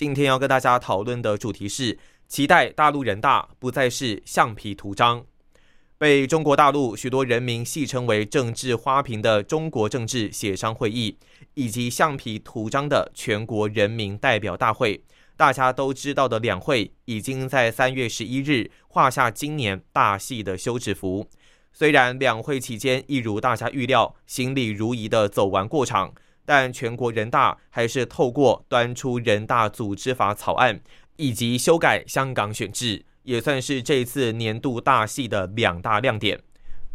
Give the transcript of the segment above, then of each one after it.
今天要跟大家讨论的主题是：期待大陆人大不再是橡皮图章。被中国大陆许多人民戏称为“政治花瓶”的中国政治协商会议，以及橡皮图章的全国人民代表大会，大家都知道的两会，已经在三月十一日画下今年大戏的休止符。虽然两会期间一如大家预料，行礼如仪的走完过场，但全国人大还是透过端出人大组织法草案以及修改香港选制，也算是这次年度大戏的两大亮点。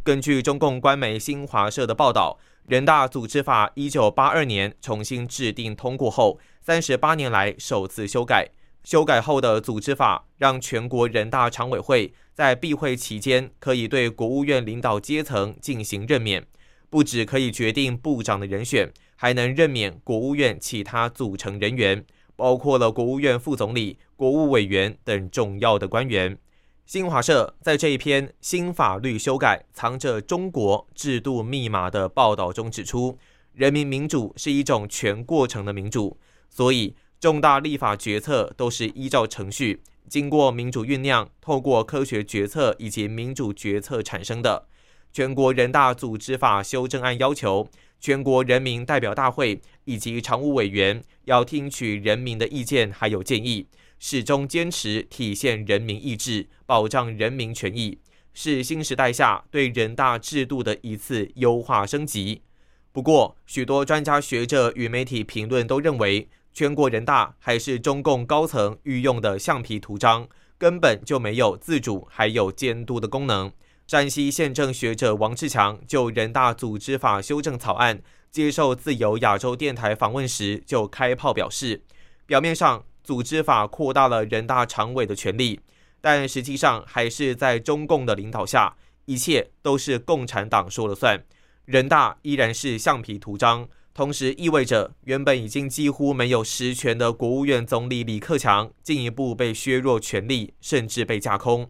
根据中共官媒新华社的报道，人大组织法一九八二年重新制定通过后，三十八年来首次修改。修改后的组织法让全国人大常委会在闭会期间可以对国务院领导阶层进行任免，不只可以决定部长的人选，还能任免国务院其他组成人员，包括了国务院副总理、国务委员等重要的官员。新华社在这一篇新法律修改藏着中国制度密码的报道中指出，人民民主是一种全过程的民主，所以。重大立法决策都是依照程序，经过民主酝酿，透过科学决策以及民主决策产生的。全国人大组织法修正案要求，全国人民代表大会以及常务委员要听取人民的意见还有建议，始终坚持体现人民意志，保障人民权益，是新时代下对人大制度的一次优化升级。不过，许多专家学者与媒体评论都认为。全国人大还是中共高层御用的橡皮图章，根本就没有自主还有监督的功能。山西宪政学者王志强就人大组织法修正草案接受自由亚洲电台访问时就开炮表示，表面上组织法扩大了人大常委的权利，但实际上还是在中共的领导下，一切都是共产党说了算，人大依然是橡皮图章。同时意味着，原本已经几乎没有实权的国务院总理李克强进一步被削弱权力，甚至被架空。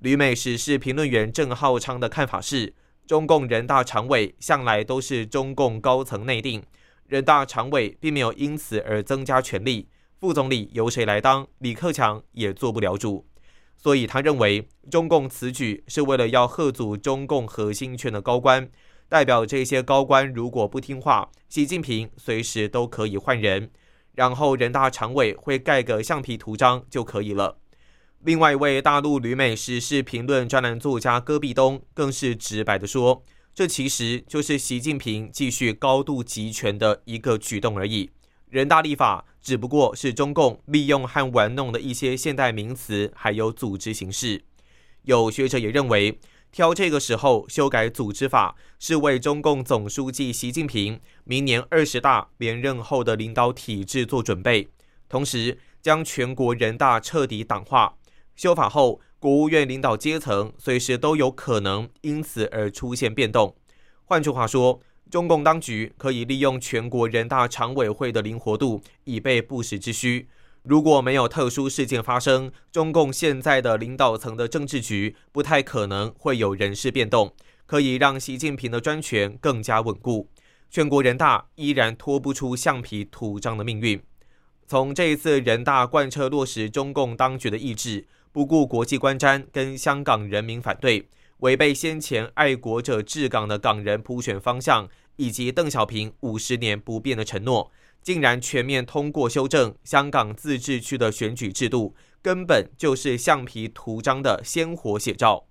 旅美时事评论员郑浩昌的看法是：中共人大常委向来都是中共高层内定，人大常委并没有因此而增加权力，副总理由谁来当，李克强也做不了主。所以他认为，中共此举是为了要贺阻中共核心圈的高官。代表这些高官如果不听话，习近平随时都可以换人，然后人大常委会盖个橡皮图章就可以了。另外一位大陆旅美时事评论专栏作家戈壁东更是直白的说，这其实就是习近平继续高度集权的一个举动而已。人大立法只不过是中共利用和玩弄的一些现代名词，还有组织形式。有学者也认为。挑这个时候修改组织法，是为中共总书记习近平明年二十大连任后的领导体制做准备，同时将全国人大彻底党化。修法后，国务院领导阶层随时都有可能因此而出现变动。换句话说，中共当局可以利用全国人大常委会的灵活度，以备不时之需。如果没有特殊事件发生，中共现在的领导层的政治局不太可能会有人事变动，可以让习近平的专权更加稳固。全国人大依然拖不出橡皮图章的命运。从这一次人大贯彻落实中共当局的意志，不顾国际观瞻跟香港人民反对，违背先前爱国者治港的港人普选方向，以及邓小平五十年不变的承诺。竟然全面通过修正香港自治区的选举制度，根本就是橡皮图章的鲜活写照。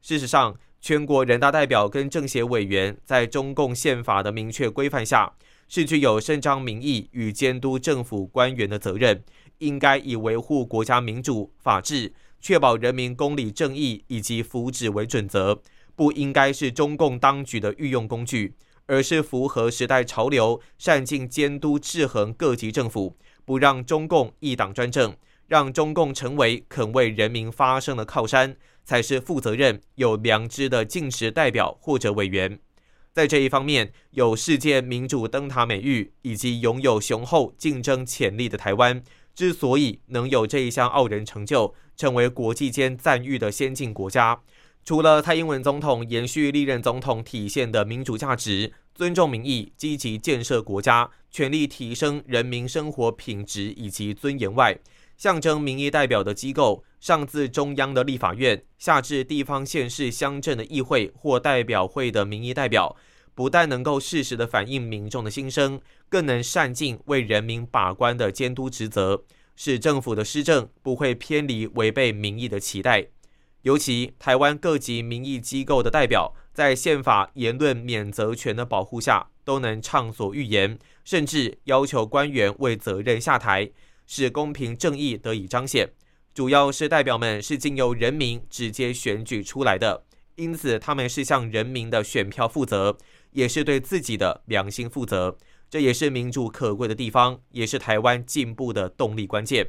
事实上，全国人大代表跟政协委员在中共宪法的明确规范下，是具有伸张民意与监督政府官员的责任，应该以维护国家民主、法治、确保人民公理正义以及福祉为准则，不应该是中共当局的御用工具。而是符合时代潮流，善尽监督制衡各级政府，不让中共一党专政，让中共成为肯为人民发声的靠山，才是负责任、有良知的尽职代表或者委员。在这一方面，有世界民主灯塔美誉以及拥有雄厚竞争潜力的台湾，之所以能有这一项傲人成就，成为国际间赞誉的先进国家，除了蔡英文总统延续历任总统体现的民主价值。尊重民意，积极建设国家，全力提升人民生活品质以及尊严外，象征民意代表的机构，上自中央的立法院，下至地方县市乡镇的议会或代表会的民意代表，不但能够适时的反映民众的心声，更能善尽为人民把关的监督职责，使政府的施政不会偏离违背民意的期待。尤其台湾各级民意机构的代表。在宪法言论免责权的保护下，都能畅所欲言，甚至要求官员为责任下台，使公平正义得以彰显。主要是代表们是经由人民直接选举出来的，因此他们是向人民的选票负责，也是对自己的良心负责。这也是民主可贵的地方，也是台湾进步的动力关键。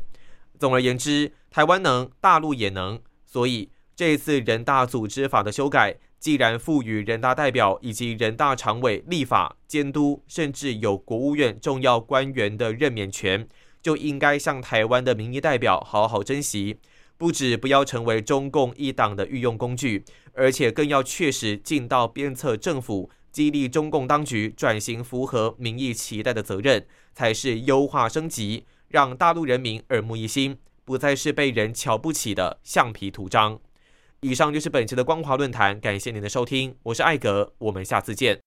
总而言之，台湾能，大陆也能。所以这次人大组织法的修改。既然赋予人大代表以及人大常委立法监督，甚至有国务院重要官员的任免权，就应该向台湾的民意代表好好珍惜。不止不要成为中共一党的御用工具，而且更要确实尽到鞭策政府、激励中共当局转型符合民意期待的责任，才是优化升级，让大陆人民耳目一新，不再是被人瞧不起的橡皮图章。以上就是本期的光华论坛，感谢您的收听，我是艾格，我们下次见。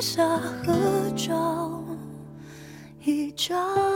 下合照一张。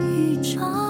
一场。